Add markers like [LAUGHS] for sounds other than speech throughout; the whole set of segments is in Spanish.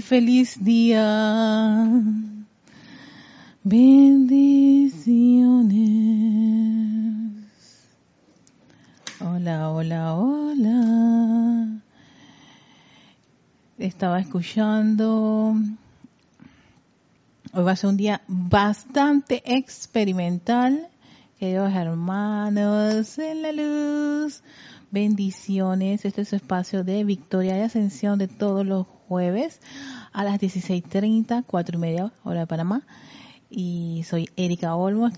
Feliz día. Bendiciones. Hola, hola, hola. Estaba escuchando. Hoy va a ser un día bastante experimental. Queridos hermanos en la luz, bendiciones. Este es su espacio de victoria y ascensión de todos los jueves a las 16.30, cuatro y media hora de Panamá. Y soy Erika Olmos,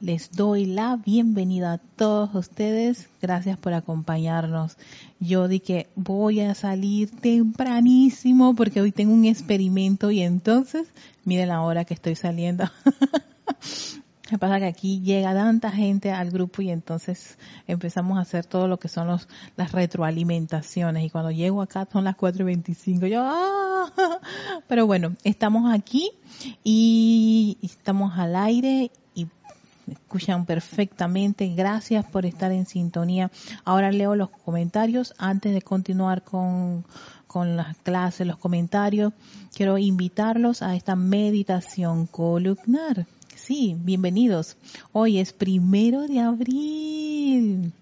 les doy la bienvenida a todos ustedes. Gracias por acompañarnos. Yo di que voy a salir tempranísimo porque hoy tengo un experimento y entonces miren la hora que estoy saliendo. [LAUGHS] Me pasa que aquí llega tanta gente al grupo y entonces empezamos a hacer todo lo que son los, las retroalimentaciones. Y cuando llego acá son las 4.25. Yo, ¡ah! [LAUGHS] Pero bueno, estamos aquí y estamos al aire y escuchan perfectamente. Gracias por estar en sintonía. Ahora leo los comentarios antes de continuar con, con las clases, los comentarios. Quiero invitarlos a esta meditación columnar Sí, bienvenidos. Hoy es primero de abril.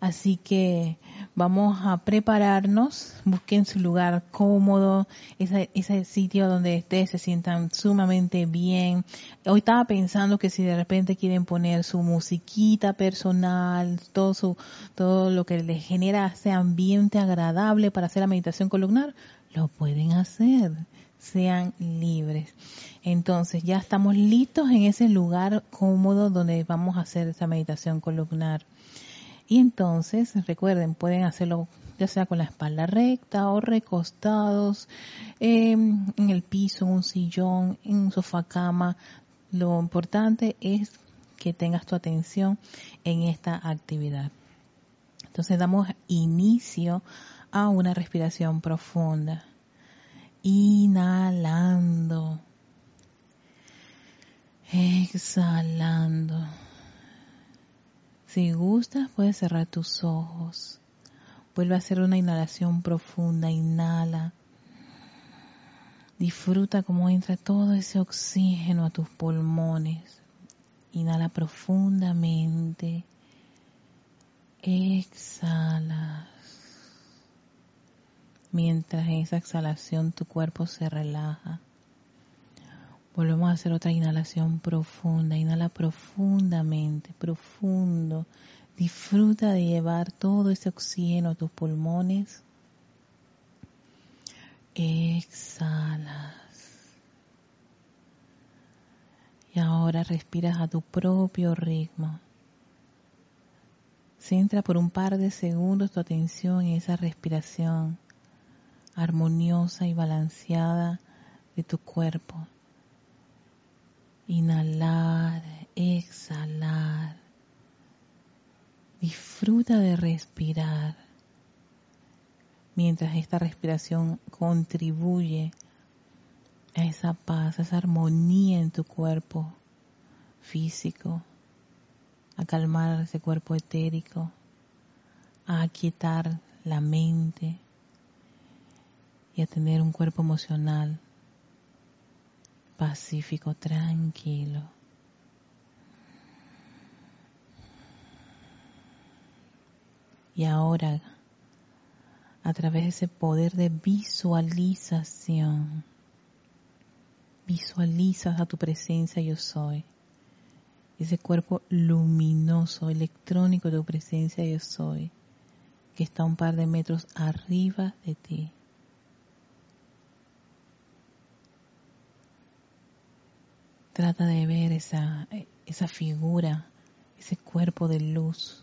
Así que vamos a prepararnos, busquen su lugar cómodo, ese, sitio donde ustedes se sientan sumamente bien. Hoy estaba pensando que si de repente quieren poner su musiquita personal, todo su, todo lo que les genera ese ambiente agradable para hacer la meditación columnar, lo pueden hacer sean libres. Entonces ya estamos listos en ese lugar cómodo donde vamos a hacer esa meditación columnar. Y entonces, recuerden, pueden hacerlo ya sea con la espalda recta o recostados, em, en el piso, en un sillón, en un sofá cama. Lo importante es que tengas tu atención en esta actividad. Entonces damos inicio a una respiración profunda inhalando, exhalando. Si gustas, puedes cerrar tus ojos. Vuelve a hacer una inhalación profunda. Inhala. Disfruta cómo entra todo ese oxígeno a tus pulmones. Inhala profundamente. Exhala mientras en esa exhalación tu cuerpo se relaja. Volvemos a hacer otra inhalación profunda. Inhala profundamente, profundo. Disfruta de llevar todo ese oxígeno a tus pulmones. Exhalas. Y ahora respiras a tu propio ritmo. Centra por un par de segundos tu atención en esa respiración armoniosa y balanceada de tu cuerpo. Inhalar, exhalar. Disfruta de respirar mientras esta respiración contribuye a esa paz, a esa armonía en tu cuerpo físico, a calmar ese cuerpo etérico, a aquietar la mente, y a tener un cuerpo emocional pacífico, tranquilo. Y ahora, a través de ese poder de visualización, visualizas a tu presencia yo soy. Ese cuerpo luminoso, electrónico de tu presencia yo soy, que está un par de metros arriba de ti. Trata de ver esa, esa figura ese cuerpo de luz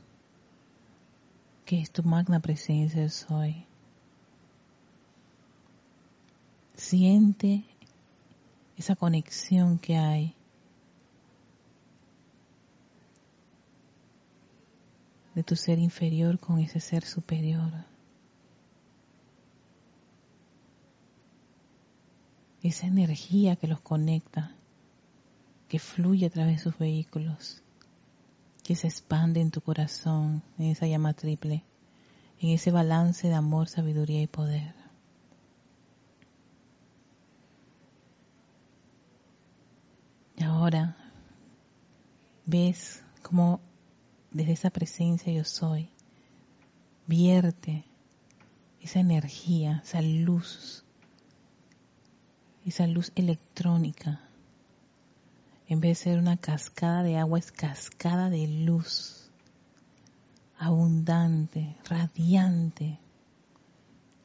que es tu magna presencia soy. Siente esa conexión que hay de tu ser inferior con ese ser superior. Esa energía que los conecta, que fluye a través de sus vehículos, que se expande en tu corazón, en esa llama triple, en ese balance de amor, sabiduría y poder. Y ahora ves cómo desde esa presencia yo soy, vierte esa energía, esa luz, esa luz electrónica. En vez de ser una cascada de agua, es cascada de luz, abundante, radiante,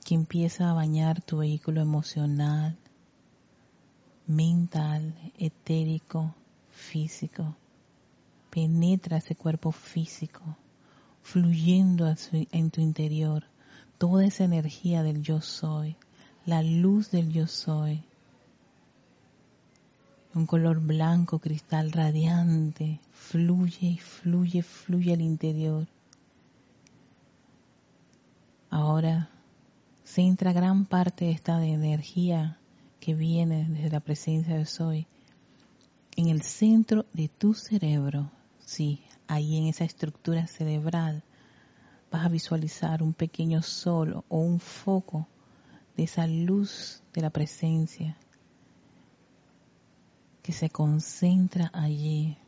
que empieza a bañar tu vehículo emocional, mental, etérico, físico. Penetra ese cuerpo físico, fluyendo en tu interior. Toda esa energía del yo soy, la luz del yo soy, un color blanco, cristal radiante, fluye y fluye, fluye al interior. Ahora se entra gran parte de esta energía que viene desde la presencia de Soy en el centro de tu cerebro, Sí, ahí en esa estructura cerebral vas a visualizar un pequeño sol o un foco de esa luz de la presencia que se concentra allí.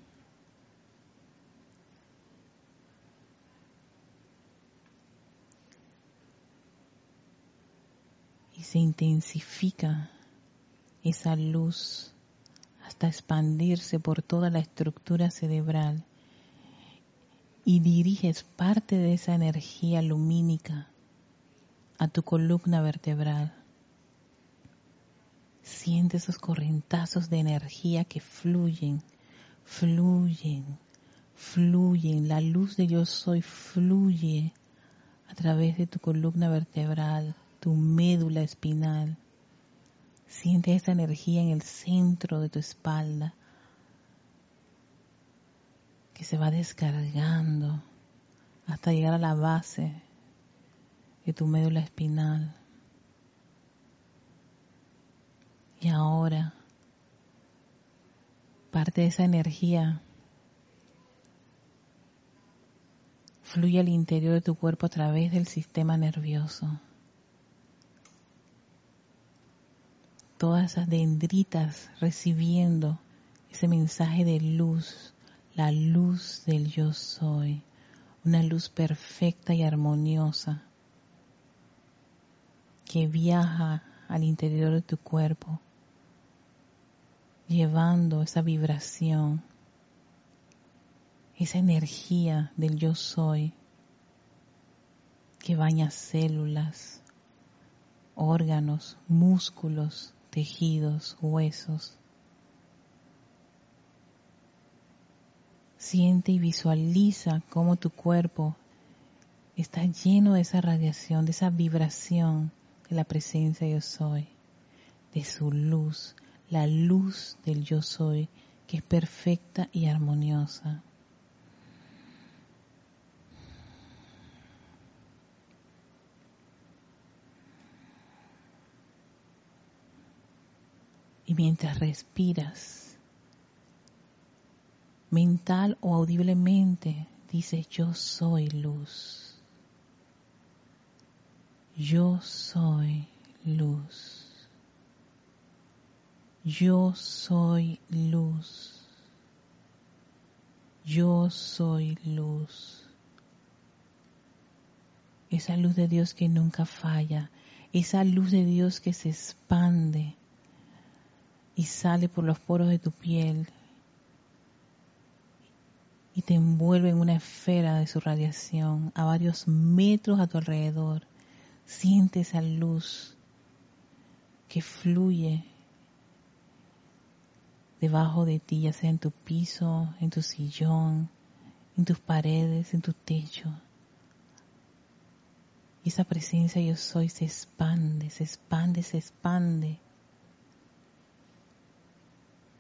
Y se intensifica esa luz hasta expandirse por toda la estructura cerebral y diriges parte de esa energía lumínica a tu columna vertebral. Siente esos correntazos de energía que fluyen, fluyen, fluyen. La luz de yo soy fluye a través de tu columna vertebral, tu médula espinal. Siente esa energía en el centro de tu espalda que se va descargando hasta llegar a la base de tu médula espinal. Y ahora, parte de esa energía fluye al interior de tu cuerpo a través del sistema nervioso. Todas esas dendritas recibiendo ese mensaje de luz la luz del yo soy, una luz perfecta y armoniosa que viaja al interior de tu cuerpo, llevando esa vibración, esa energía del yo soy que baña células, órganos, músculos, tejidos, huesos, Siente y visualiza cómo tu cuerpo está lleno de esa radiación, de esa vibración de la presencia yo soy, de su luz, la luz del yo soy, que es perfecta y armoniosa. Y mientras respiras, mental o audiblemente dice yo soy luz. Yo soy luz. Yo soy luz. Yo soy luz. Esa luz de Dios que nunca falla. Esa luz de Dios que se expande y sale por los poros de tu piel y te envuelve en una esfera de su radiación a varios metros a tu alrededor. Siente esa luz que fluye debajo de ti, ya sea en tu piso, en tu sillón, en tus paredes, en tu techo. Esa presencia yo soy se expande, se expande, se expande.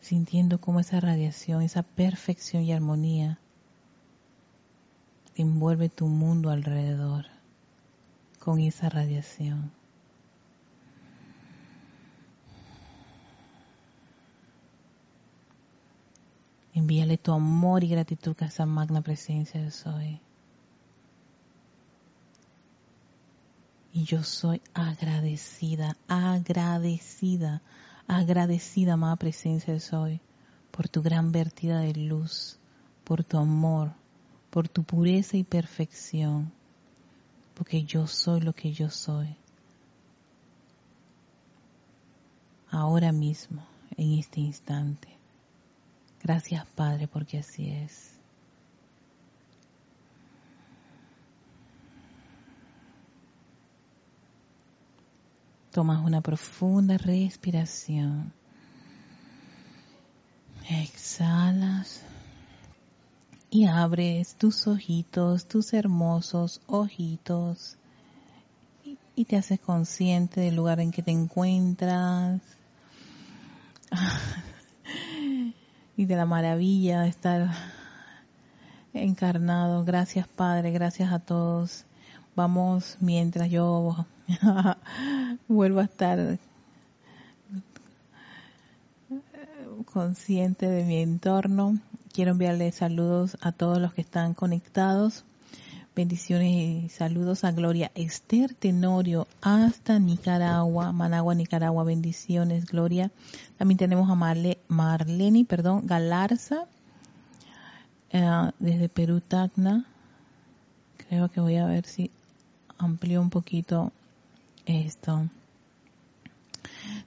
Sintiendo cómo esa radiación, esa perfección y armonía envuelve tu mundo alrededor con esa radiación. Envíale tu amor y gratitud a esa magna presencia de soy. Y yo soy agradecida, agradecida, agradecida, amada presencia de soy, por tu gran vertida de luz, por tu amor, por tu pureza y perfección, porque yo soy lo que yo soy. Ahora mismo, en este instante. Gracias Padre, porque así es. Tomas una profunda respiración. Exhalas y abres tus ojitos, tus hermosos ojitos y, te haces consciente del lugar en que te encuentras y de la maravilla de estar encarnado. Gracias Padre, gracias a todos. Vamos mientras yo [LAUGHS] vuelvo a estar consciente de mi entorno Quiero enviarle saludos a todos los que están conectados. Bendiciones y saludos a Gloria Esther Tenorio hasta Nicaragua, Managua, Nicaragua. Bendiciones, Gloria. También tenemos a Marle, Marleni, perdón, Galarza, eh, desde Perú, Tacna. Creo que voy a ver si amplío un poquito esto.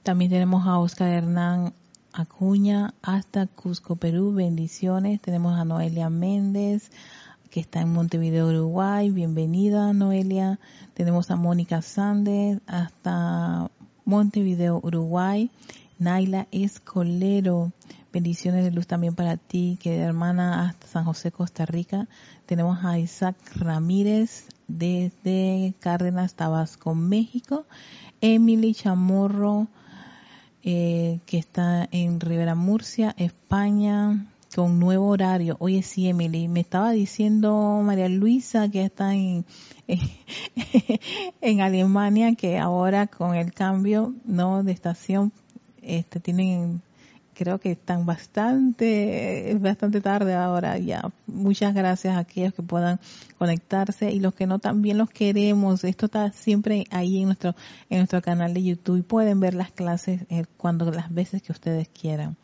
También tenemos a Oscar Hernán Acuña hasta Cusco, Perú. Bendiciones. Tenemos a Noelia Méndez, que está en Montevideo, Uruguay. Bienvenida, Noelia. Tenemos a Mónica Sández hasta Montevideo, Uruguay. Naila Escolero. Bendiciones de luz también para ti, que hermana hasta San José, Costa Rica. Tenemos a Isaac Ramírez desde Cárdenas, Tabasco, México. Emily Chamorro eh, que está en Rivera Murcia, España, con nuevo horario. Oye, sí, Emily, me estaba diciendo María Luisa que está en, [LAUGHS] en Alemania, que ahora con el cambio no de estación, este, tienen creo que están bastante, bastante tarde ahora ya. Muchas gracias a aquellos que puedan conectarse y los que no también los queremos. Esto está siempre ahí en nuestro, en nuestro canal de YouTube y pueden ver las clases eh, cuando las veces que ustedes quieran.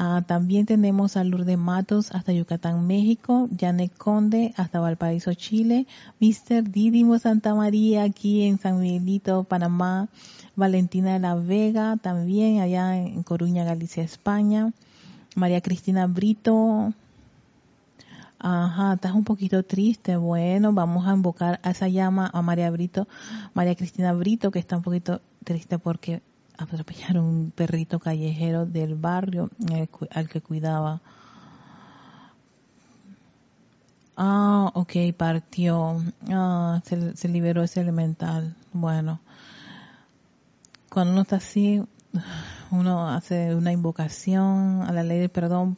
Ah, también tenemos a Lourdes Matos hasta Yucatán, México, Janet Conde hasta Valparaíso, Chile, Mr. Didimo Santa María aquí en San Miguelito, Panamá, Valentina de la Vega también allá en Coruña, Galicia, España, María Cristina Brito, Ajá, estás un poquito triste. Bueno, vamos a invocar a esa llama a María Brito, María Cristina Brito, que está un poquito triste porque atropellaron un perrito callejero del barrio al que cuidaba. Ah, ok, partió. Ah, se, se liberó ese elemental. Bueno, cuando uno está así, uno hace una invocación a la ley del perdón,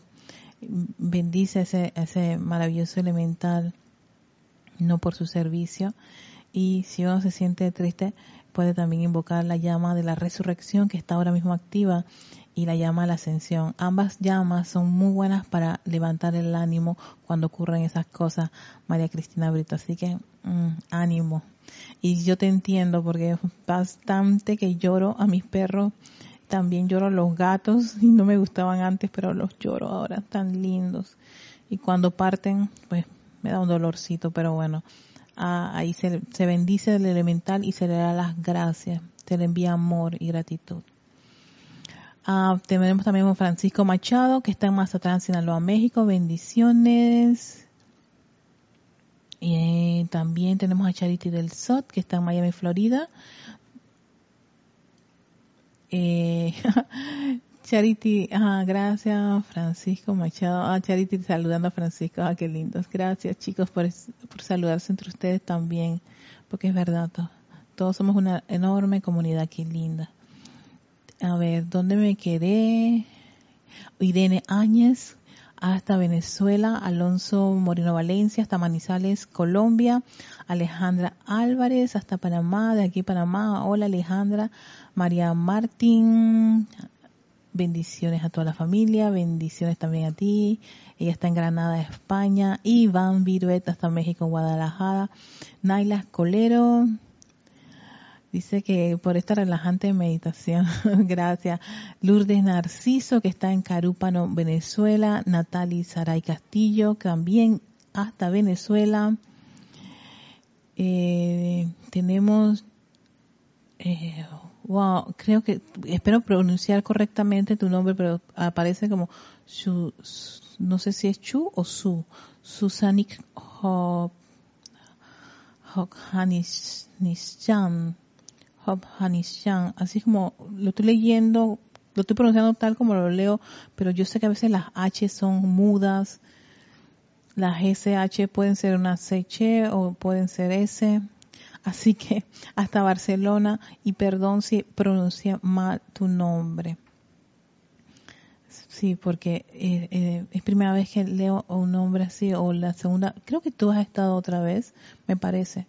bendice ese, ese maravilloso elemental, no por su servicio. Y si uno se siente triste, puede también invocar la llama de la resurrección que está ahora mismo activa y la llama de la ascensión. Ambas llamas son muy buenas para levantar el ánimo cuando ocurren esas cosas, María Cristina Brito. Así que mm, ánimo. Y yo te entiendo porque bastante que lloro a mis perros. También lloro a los gatos [LAUGHS] y no me gustaban antes, pero los lloro ahora, tan lindos. Y cuando parten, pues me da un dolorcito, pero bueno, ahí se, bendice el elemental y se le da las gracias, se le envía amor y gratitud. Ah, tenemos también a Francisco Machado, que está en Mazatlán, Sinaloa, México. Bendiciones. Y eh, también tenemos a Charity del Sot, que está en Miami, Florida. Eh, [LAUGHS] Charity, ah, gracias Francisco Machado. Ah, Charity saludando a Francisco. Ah, qué lindos. Gracias chicos por, por saludarse entre ustedes también, porque es verdad, todos somos una enorme comunidad, qué linda. A ver, ¿dónde me quedé? Irene Áñez, hasta Venezuela, Alonso Moreno Valencia, hasta Manizales, Colombia, Alejandra Álvarez, hasta Panamá, de aquí Panamá, hola Alejandra, María Martín, bendiciones a toda la familia, bendiciones también a ti, ella está en Granada, España, Iván Virueta hasta México, Guadalajara, Naila Colero, Dice que por esta relajante meditación, [LAUGHS] gracias. Lourdes Narciso, que está en Carúpano, Venezuela. Natali Saray Castillo, también hasta Venezuela. Eh, tenemos, eh, wow, creo que, espero pronunciar correctamente tu nombre, pero aparece como, no sé si es Chu o Su, Susanik Hokhanishan Hop Hanishan, así como lo estoy leyendo, lo estoy pronunciando tal como lo leo, pero yo sé que a veces las H son mudas, las SH pueden ser una CH o pueden ser S, así que hasta Barcelona y perdón si pronuncia mal tu nombre. Sí, porque eh, eh, es primera vez que leo un nombre así o la segunda, creo que tú has estado otra vez, me parece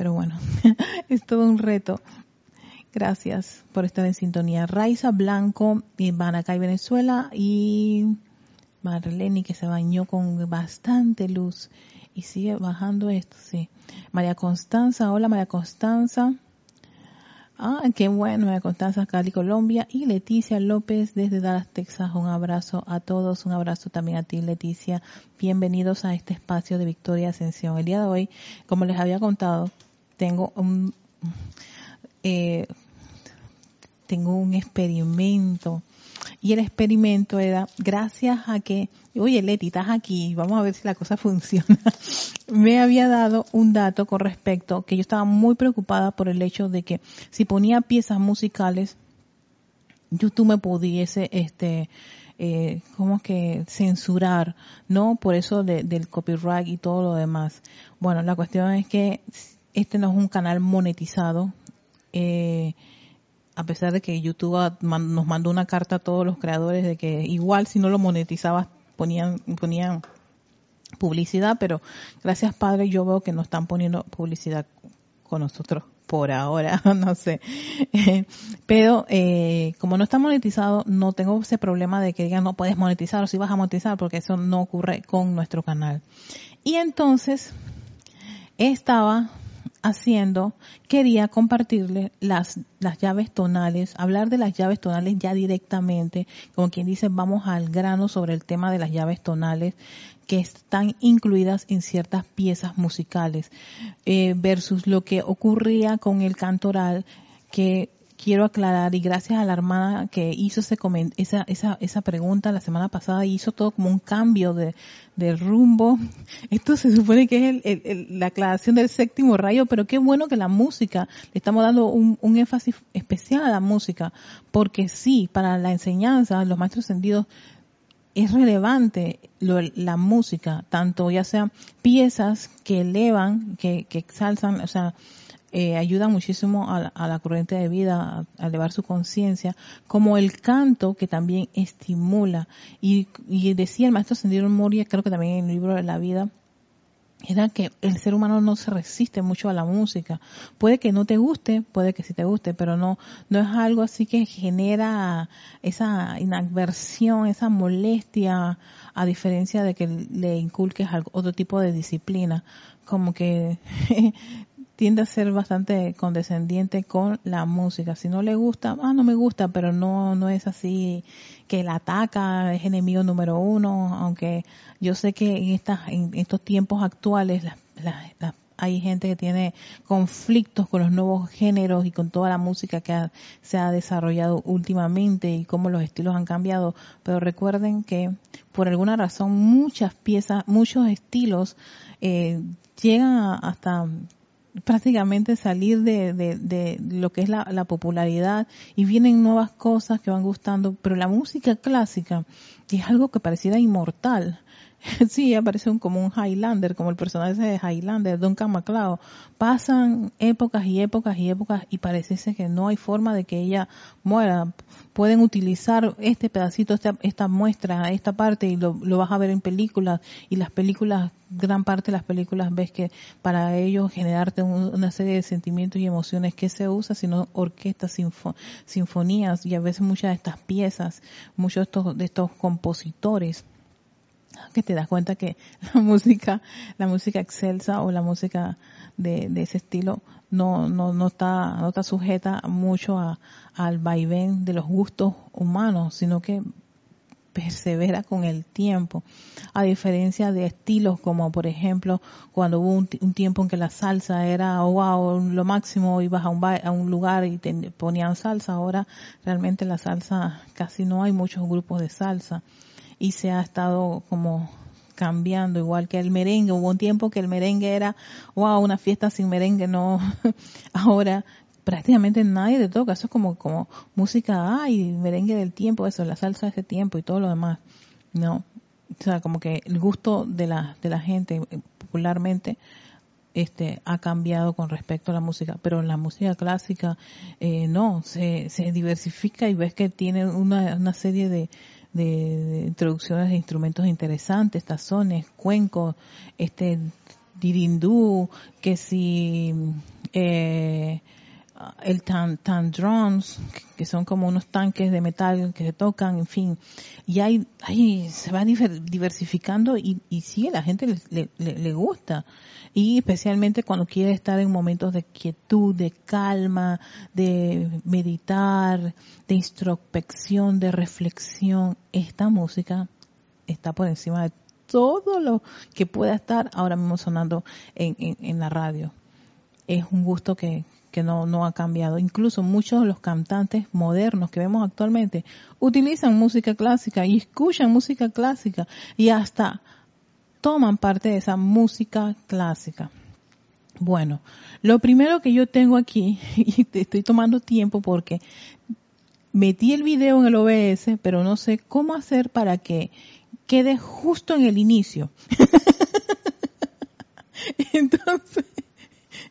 pero bueno, [LAUGHS] es todo un reto. Gracias por estar en sintonía. Raiza Blanco, acá en Venezuela, y Marlene que se bañó con bastante luz y sigue bajando esto, sí. María Constanza, hola María Constanza. Ah, qué bueno, María Constanza, Cali, Colombia. Y Leticia López desde Dallas, Texas. Un abrazo a todos, un abrazo también a ti, Leticia. Bienvenidos a este espacio de Victoria Ascensión. El día de hoy, como les había contado, tengo un, eh, tengo un experimento. Y el experimento era, gracias a que, oye Leti, estás aquí, vamos a ver si la cosa [LAUGHS] funciona. me había dado un dato con respecto que yo estaba muy preocupada por el hecho de que si ponía piezas musicales, YouTube me pudiese, este, eh, como que censurar, ¿no? Por eso del copyright y todo lo demás. Bueno, la cuestión es que este no es un canal monetizado. Eh, a pesar de que YouTube nos mandó una carta a todos los creadores de que igual si no lo monetizabas ponían, ponían publicidad, pero gracias Padre yo veo que no están poniendo publicidad con nosotros por ahora, [LAUGHS] no sé. [LAUGHS] pero eh, como no está monetizado, no tengo ese problema de que digan no puedes monetizar o si vas a monetizar, porque eso no ocurre con nuestro canal. Y entonces estaba haciendo, quería compartirle las, las llaves tonales, hablar de las llaves tonales ya directamente, como quien dice, vamos al grano sobre el tema de las llaves tonales que están incluidas en ciertas piezas musicales, eh, versus lo que ocurría con el cantoral, que quiero aclarar y gracias a la hermana que hizo ese esa, esa, esa pregunta la semana pasada hizo todo como un cambio de, rumbo. [LAUGHS] Esto se supone que es la aclaración del séptimo rayo, pero qué bueno que la música, le estamos dando un, énfasis especial a la música, porque sí, para la enseñanza, los maestros sentidos es relevante la música, tanto ya sean piezas que elevan, que, que exalzan, o sea, eh, ayuda muchísimo a, la corriente de vida, a, elevar su conciencia, como el canto que también estimula. Y, decía el maestro Sendido Moria, creo que también en el libro de la vida, era que el ser humano no se resiste mucho a la música. Puede que no te guste, puede que sí te guste, pero no, no es algo así que genera esa inadversión, esa molestia, a diferencia de que le inculques otro tipo de disciplina. Como que [LAUGHS] tiende a ser bastante condescendiente con la música. Si no le gusta, ah, no me gusta, pero no, no es así que la ataca, es enemigo número uno, aunque yo sé que en, estas, en estos tiempos actuales hay gente que tiene conflictos con los nuevos géneros y con toda la música que se ha desarrollado últimamente y cómo los estilos han cambiado. Pero recuerden que por alguna razón muchas piezas, muchos estilos eh, llegan hasta prácticamente salir de, de, lo que es la, la, popularidad y vienen nuevas cosas que van gustando, pero la música clásica es algo que pareciera inmortal. [LAUGHS] sí, aparece un, como un Highlander, como el personaje de Highlander, Duncan MacLeod. Pasan épocas y épocas y épocas y parece que no hay forma de que ella muera. Pueden utilizar este pedacito, esta, esta muestra, esta parte y lo, vas a ver en películas y las películas, gran parte de las películas ves que para ellos generarte una serie de sentimientos y emociones que se usa, sino orquestas, sinfonías y a veces muchas de estas piezas, muchos de estos, de estos compositores que te das cuenta que [LAUGHS] la música, la música excelsa o la música de, ese estilo no, no, no está, no está sujeta mucho a, al vaivén de los gustos humanos, sino que persevera con el tiempo, a diferencia de estilos como por ejemplo cuando hubo un, tiempo en que la salsa era oh, wow lo máximo ibas a un a un lugar y te ponían salsa ahora realmente la salsa casi no hay muchos grupos de salsa y se ha estado como cambiando, igual que el merengue. Hubo un tiempo que el merengue era, wow, una fiesta sin merengue, no. [LAUGHS] Ahora prácticamente nadie te toca, eso es como, como música, ay, merengue del tiempo, eso, la salsa de ese tiempo y todo lo demás. No, o sea, como que el gusto de la, de la gente eh, popularmente este ha cambiado con respecto a la música, pero la música clásica eh, no, se, se diversifica y ves que tiene una, una serie de, de, introducciones de instrumentos interesantes, tazones, cuencos, este dirindú, que si eh, el tan, tan drums, que son como unos tanques de metal que se tocan, en fin, y hay, hay se va diversificando y, y sí, a la gente le, le, le gusta. Y especialmente cuando quiere estar en momentos de quietud, de calma, de meditar, de introspección, de reflexión, esta música está por encima de todo lo que pueda estar ahora mismo sonando en, en, la radio. Es un gusto que, que no, no ha cambiado. Incluso muchos de los cantantes modernos que vemos actualmente utilizan música clásica y escuchan música clásica y hasta toman parte de esa música clásica. Bueno, lo primero que yo tengo aquí, [LAUGHS] y te estoy tomando tiempo porque metí el video en el OBS, pero no sé cómo hacer para que quede justo en el inicio. [LAUGHS] Entonces,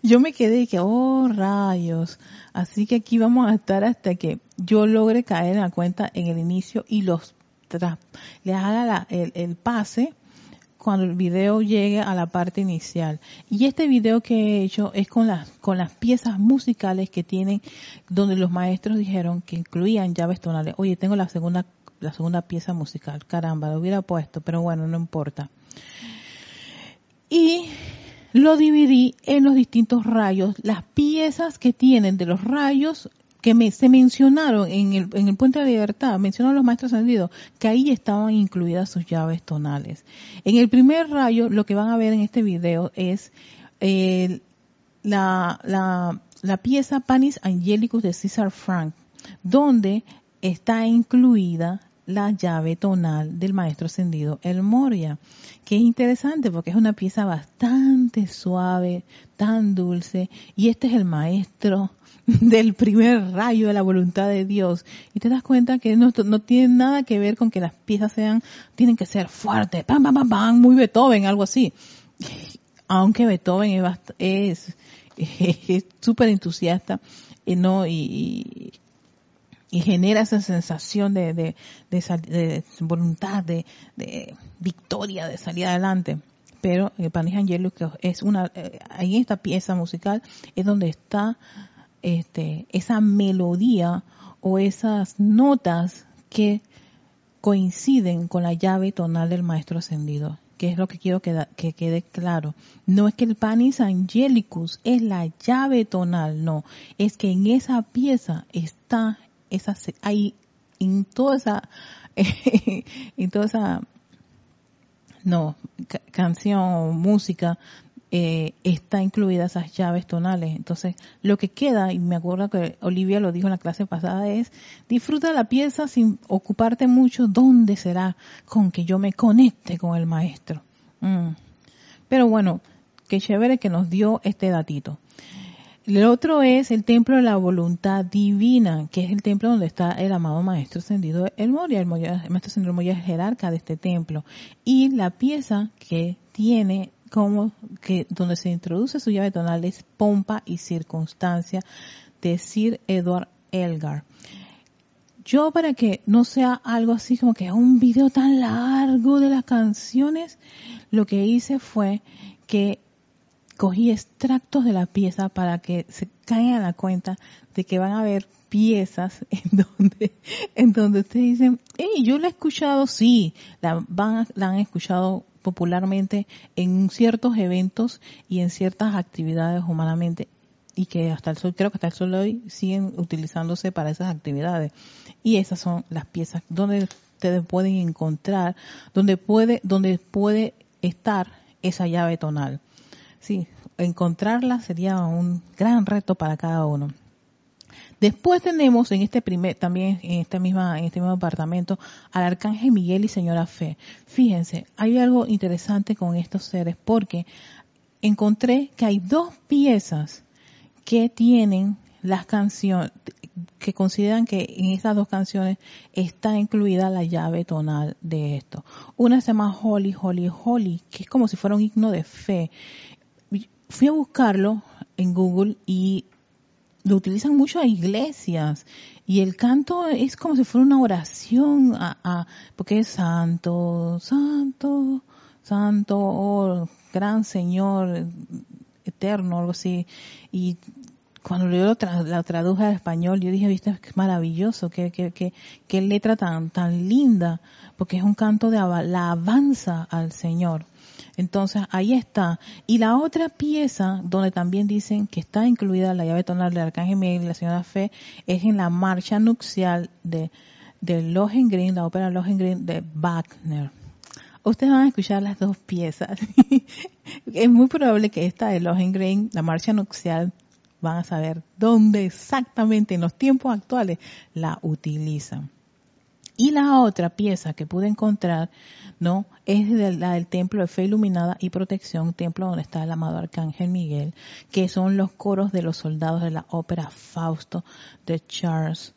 yo me quedé y que, oh rayos. Así que aquí vamos a estar hasta que yo logre caer en la cuenta en el inicio y los les haga el, el pase cuando el video llegue a la parte inicial. Y este video que he hecho es con las, con las piezas musicales que tienen, donde los maestros dijeron que incluían llaves tonales. Oye, tengo la segunda, la segunda pieza musical. Caramba, lo hubiera puesto, pero bueno, no importa. Y lo dividí en los distintos rayos, las piezas que tienen de los rayos que me, se mencionaron en el, en el Puente de la Libertad, mencionaron los maestros ascendidos, que ahí estaban incluidas sus llaves tonales. En el primer rayo, lo que van a ver en este video es la, la, la pieza Panis Angelicus de César Frank, donde está incluida la llave tonal del maestro ascendido El Moria, que es interesante porque es una pieza bastante suave, tan dulce, y este es el maestro [LAUGHS] del primer rayo de la voluntad de Dios. Y te das cuenta que no, no tiene nada que ver con que las piezas sean, tienen que ser fuertes, pam, pam, pam, pam, muy Beethoven, algo así. [LAUGHS] Aunque Beethoven es [LAUGHS] súper entusiasta y no y, genera esa sensación de, de, de, voluntad, de, victoria, de salir adelante pero el Panis Angelus que es una eh, ahí esta pieza musical es donde está este, esa melodía o esas notas que coinciden con la llave tonal del maestro ascendido, que es lo que quiero que, que quede claro. No es que el panis angelicus es la llave tonal, no, es que en esa pieza está esa hay en toda esa [LAUGHS] en toda esa no canción música eh, está incluida esas llaves tonales. Entonces, lo que queda, y me acuerdo que Olivia lo dijo en la clase pasada, es disfruta la pieza sin ocuparte mucho dónde será con que yo me conecte con el maestro. Mm. Pero bueno, qué chévere que nos dio este datito. El otro es el templo de la voluntad divina, que es el templo donde está el amado Maestro Ascendido El Moria. El, Maestro Ascendido Moria es jerarca de este templo. Y la pieza que tiene como que donde se introduce su llave tonal es pompa y circunstancia de Sir Edward Elgar. Yo para que no sea algo así como que un video tan largo de las canciones, lo que hice fue que cogí extractos de la pieza para que se caigan a la cuenta de que van a haber piezas [LAUGHS] en donde, en donde ustedes dicen, hey, yo la he escuchado, sí, la, van, la han escuchado popularmente en ciertos eventos y en ciertas actividades humanamente y que hasta el sol, creo que hasta el sol hoy siguen utilizándose para esas actividades. Y esas son las piezas donde ustedes pueden encontrar, donde puede, donde puede estar esa llave tonal. Sí, encontrarla sería un gran reto para cada uno. Después tenemos en este primer, también en este misma, en este mismo apartamento, al Arcángel Miguel y Señora Fe. Fíjense, hay algo interesante con estos seres porque encontré que hay dos piezas que tienen las canciones, que consideran que en esas dos canciones está incluida la llave tonal de esto. Una se llama Holy, Holy, Holy, que es como si fuera un himno de fe fui a buscarlo en Google y lo utilizan mucho a iglesias y el canto es como si fuera una oración a, porque es santo, santo, santo, oh, gran Señor eterno, algo así. Y cuando yo lo, traduje al español, yo dije, viste, es maravilloso, qué, qué, qué, qué letra tan, tan linda, porque es un canto de alabanza al Señor. Entonces ahí está. Y la otra pieza donde también dicen que está incluida la llave tonal del Arcángel Miguel y la Señora Fe es en la marcha nupcial de, de Lohengrin, la ópera Lohengrin de Wagner. Ustedes van a escuchar las dos piezas. [LAUGHS] es muy probable que esta de Lohengrin, la marcha nupcial, van a saber dónde exactamente en los tiempos actuales la utilizan. Y la otra pieza que pude encontrar, ¿no? Es la del Templo de Fe Iluminada y Protección, templo donde está el amado Arcángel Miguel, que son los coros de los soldados de la ópera Fausto de Charles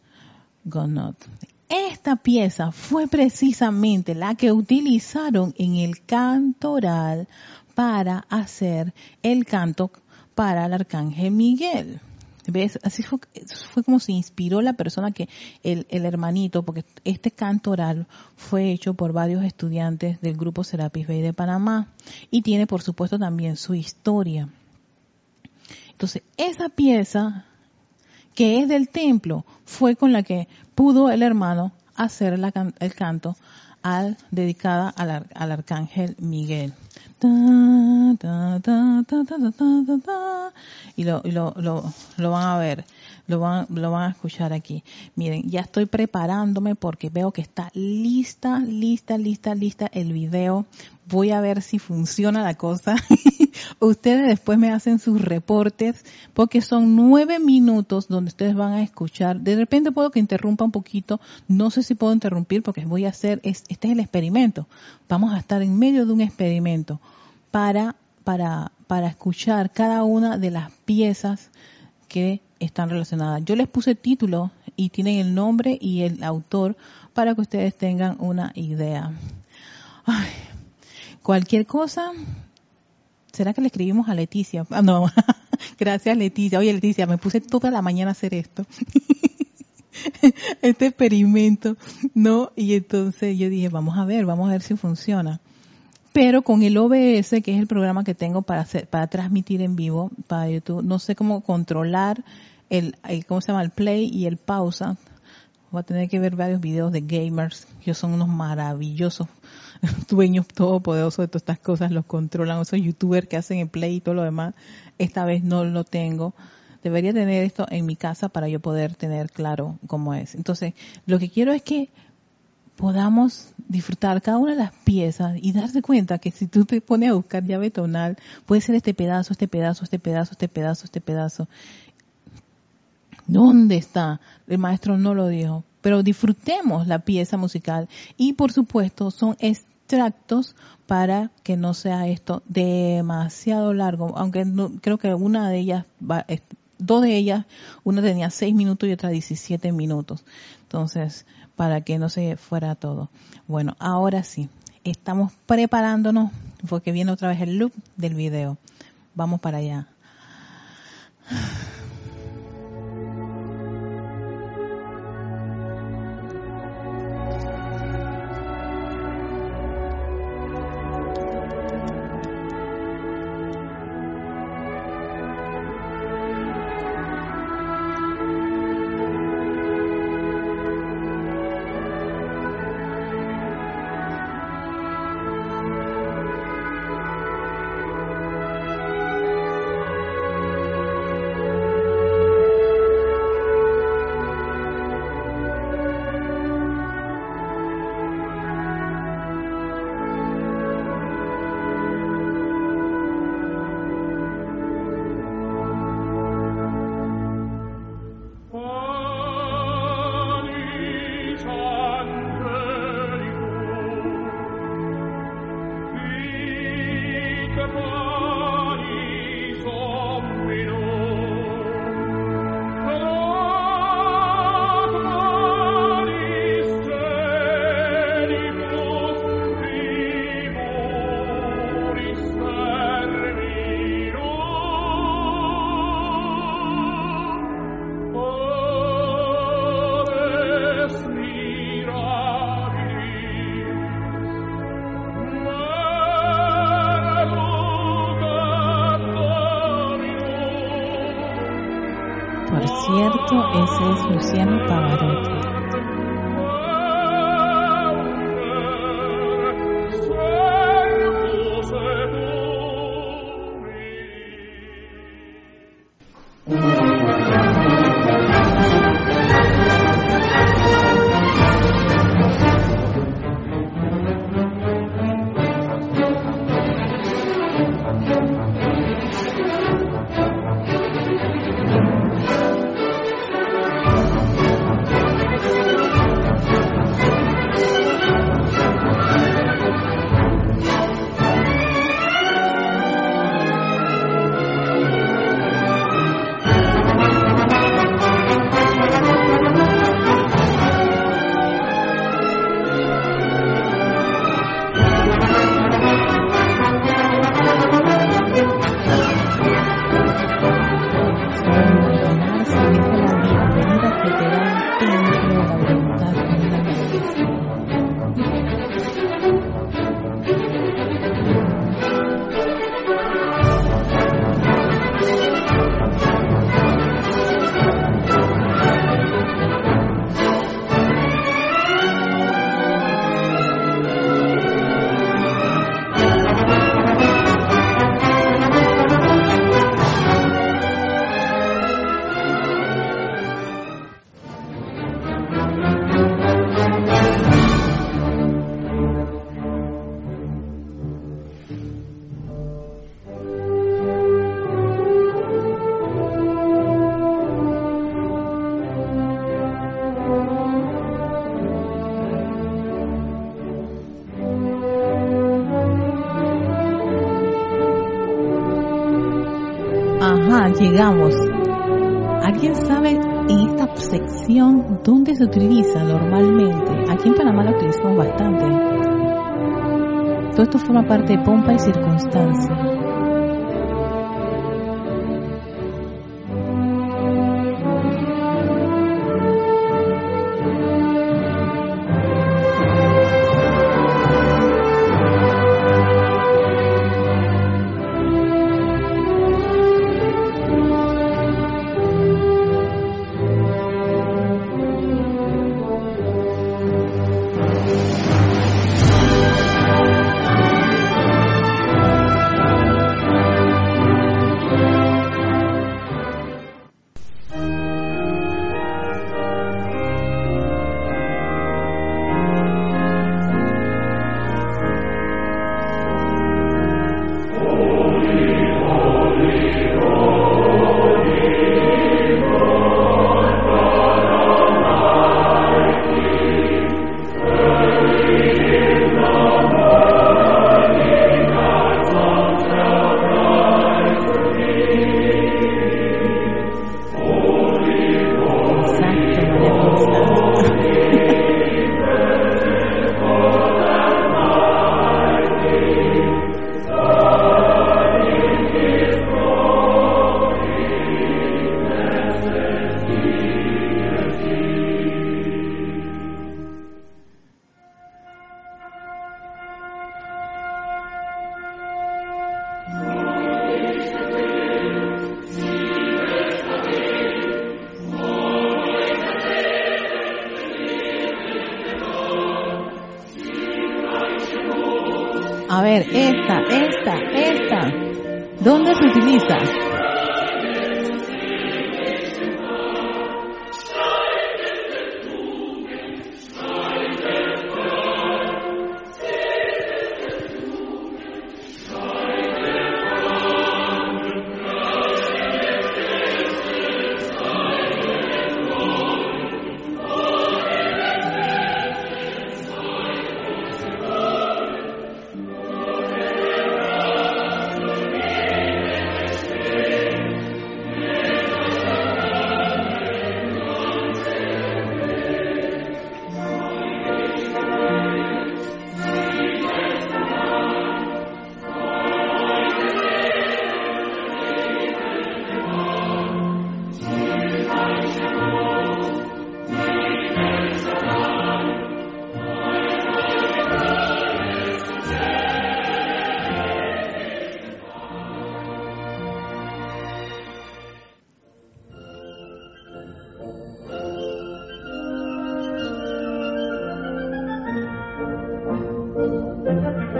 Gounod. Esta pieza fue precisamente la que utilizaron en el cantoral para hacer el canto para el Arcángel Miguel. Así fue, fue, como se inspiró la persona que, el, el, hermanito, porque este canto oral fue hecho por varios estudiantes del grupo Serapis Bay de Panamá y tiene por supuesto también su historia. Entonces, esa pieza que es del templo fue con la que pudo el hermano hacer el canto al, dedicada al, al arcángel Miguel y lo, lo, lo, lo van a ver, lo van, lo van a escuchar aquí. Miren, ya estoy preparándome porque veo que está lista, lista, lista, lista el video. Voy a ver si funciona la cosa. [LAUGHS] ustedes después me hacen sus reportes porque son nueve minutos donde ustedes van a escuchar. De repente puedo que interrumpa un poquito. No sé si puedo interrumpir porque voy a hacer, este es el experimento. Vamos a estar en medio de un experimento para, para, para escuchar cada una de las piezas que están relacionadas. Yo les puse título y tienen el nombre y el autor para que ustedes tengan una idea. cualquier cosa, ¿será que le escribimos a Leticia? Ah, no, [LAUGHS] gracias Leticia. Oye Leticia, me puse toda la mañana a hacer esto. [LAUGHS] este experimento, ¿no? Y entonces yo dije, vamos a ver, vamos a ver si funciona pero con el OBS, que es el programa que tengo para hacer, para transmitir en vivo para YouTube, no sé cómo controlar el, ¿cómo se llama? El play y el pausa. Voy a tener que ver varios videos de gamers, que son unos maravillosos [LAUGHS] dueños todopoderosos de todas estas cosas, los controlan, esos youtubers que hacen el play y todo lo demás. Esta vez no lo tengo. Debería tener esto en mi casa para yo poder tener claro cómo es. Entonces, lo que quiero es que podamos disfrutar cada una de las piezas y darse cuenta que si tú te pones a buscar llave tonal, puede ser este pedazo, este pedazo, este pedazo, este pedazo, este pedazo. ¿Dónde está? El maestro no lo dijo, pero disfrutemos la pieza musical y por supuesto son extractos para que no sea esto demasiado largo, aunque creo que una de ellas, va, dos de ellas, una tenía seis minutos y otra 17 minutos. Entonces, para que no se fuera todo. Bueno, ahora sí, estamos preparándonos porque viene otra vez el loop del video. Vamos para allá. Ese es Luciano Pau. Llegamos. ¿Alguien sabe en esta sección dónde se utiliza normalmente? Aquí en Panamá lo utilizamos bastante. Todo esto forma parte de pompa y circunstancia.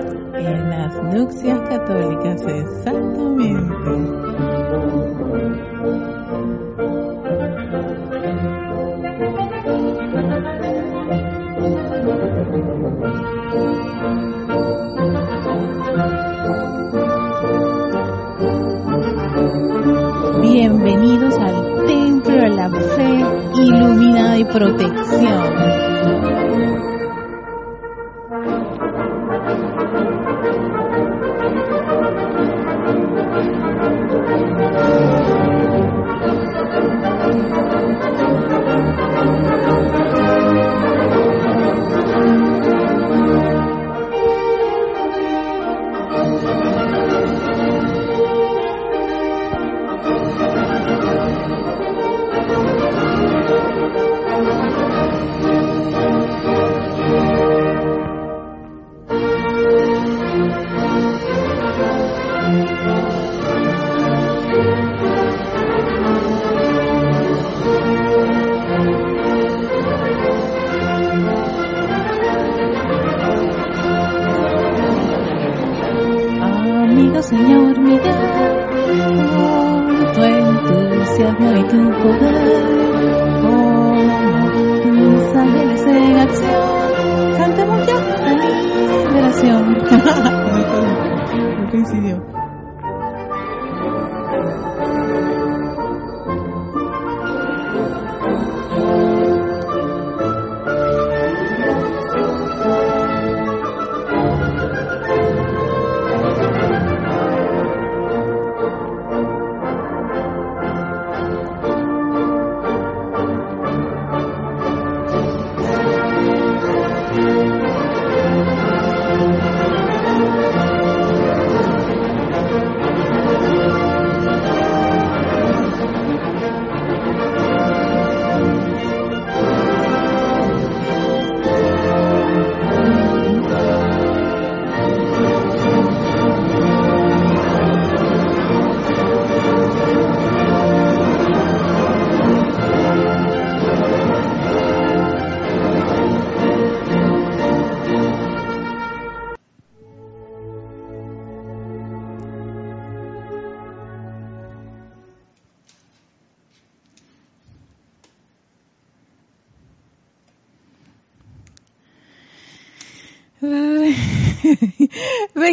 En las nupcias católicas, exactamente. Bienvenidos al Templo de la Fe Iluminada y Protección.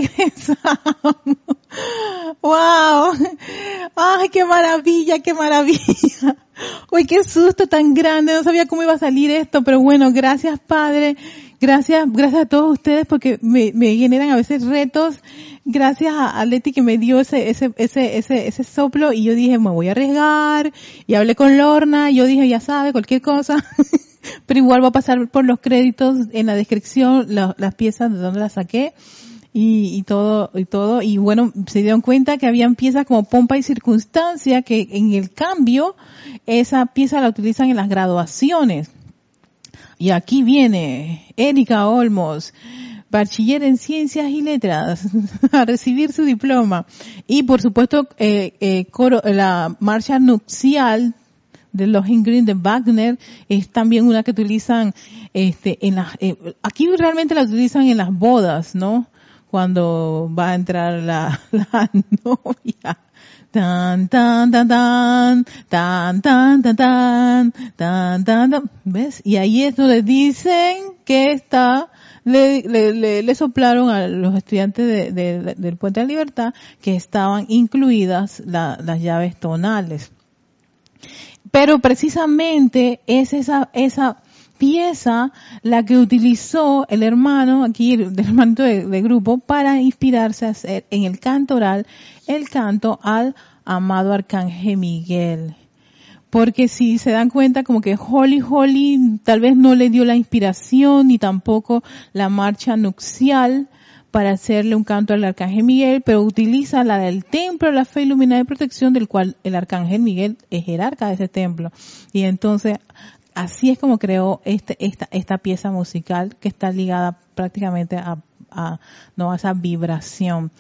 Regresamos. [LAUGHS] Wow. Ay, qué maravilla, qué maravilla. Uy, qué susto tan grande. No sabía cómo iba a salir esto, pero bueno, gracias Padre. Gracias, gracias a todos ustedes porque me, me generan a veces retos. Gracias a, Leti que me dio ese, ese, ese, ese, ese soplo y yo dije, me voy a arriesgar. Y hablé con Lorna y yo dije, ya sabe, cualquier cosa. [LAUGHS] pero igual voy a pasar por los créditos en la descripción, la- las piezas de donde las saqué y, y todo, y todo. Y bueno, se dieron cuenta que habían piezas como pompa y circunstancia que en el cambio, esa pieza la utilizan en las graduaciones. Y aquí viene Erika Olmos, bachiller en ciencias y letras, [LAUGHS] a recibir su diploma. Y por supuesto, eh, eh, coro- la marcha nupcial de los Ingrid de Wagner es también una que utilizan este en las eh, aquí realmente la utilizan en las bodas no cuando va a entrar la, [LAUGHS] la novia. Tan, tan, tan, tan, tan, tan, tan, tan, tan, tan, tan, ¿ves? Y ahí es donde dicen que está, le, le, le, soplaron a los estudiantes de, del Puente de la Libertad que estaban incluidas las llaves tonales. Pero precisamente es esa, esa pieza la que utilizó el hermano, aquí el, hermano de, grupo, para inspirarse a hacer en el canto oral el canto al amado arcángel Miguel. Porque si se dan cuenta como que Holy Holy tal vez no le dio la inspiración ni tampoco la marcha nupcial para hacerle un canto al arcángel Miguel, pero utiliza la del templo, la fe iluminada y protección del cual el arcángel Miguel es jerarca de ese templo. Y entonces así es como creó este, esta, esta pieza musical que está ligada prácticamente a, no, a esa vibración.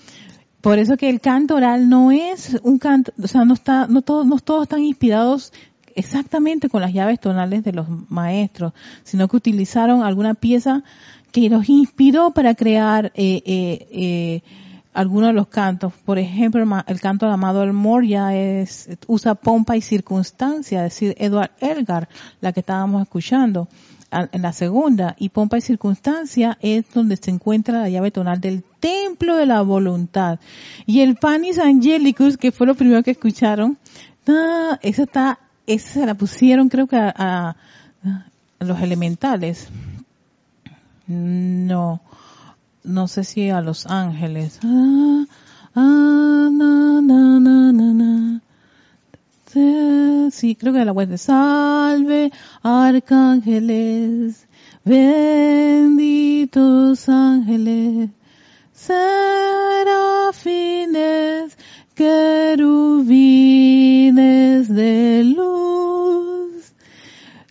Por eso que el canto oral no es un canto, o sea, no está, no todos, no todos están inspirados exactamente con las llaves tonales de los maestros, sino que utilizaron alguna pieza que los inspiró para crear eh, eh, eh, algunos de los cantos. Por ejemplo, el canto del amado El Moria es, usa pompa y circunstancia, es decir, Edward Elgar, la que estábamos escuchando en la segunda. Y pompa y circunstancia es donde se encuentra la llave tonal del templo de la voluntad. Y el Panis Angelicus, que fue lo primero que escucharon, esa está, esa se la pusieron creo que a, a los elementales. No no sé si a Los Ángeles. Ah, ah, Sí, creo que a la web de Salve, arcángeles, benditos ángeles, serafines, querubines de luz.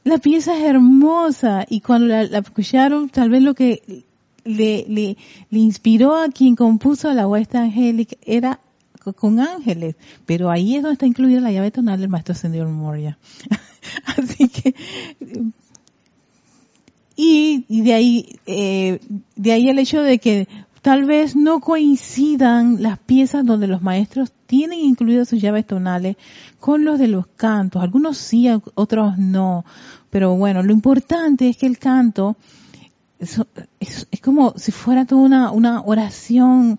La pieza es hermosa y cuando la escucharon, tal vez lo que le, le, le inspiró a quien compuso la huesta angélica era con ángeles, pero ahí es donde está incluida la llave tonal del maestro ascendido Moria. [LAUGHS] Así que, y, y de ahí, eh, de ahí el hecho de que tal vez no coincidan las piezas donde los maestros tienen incluidas sus llaves tonales con los de los cantos. Algunos sí, otros no. Pero bueno, lo importante es que el canto es, es, como si fuera toda una, una oración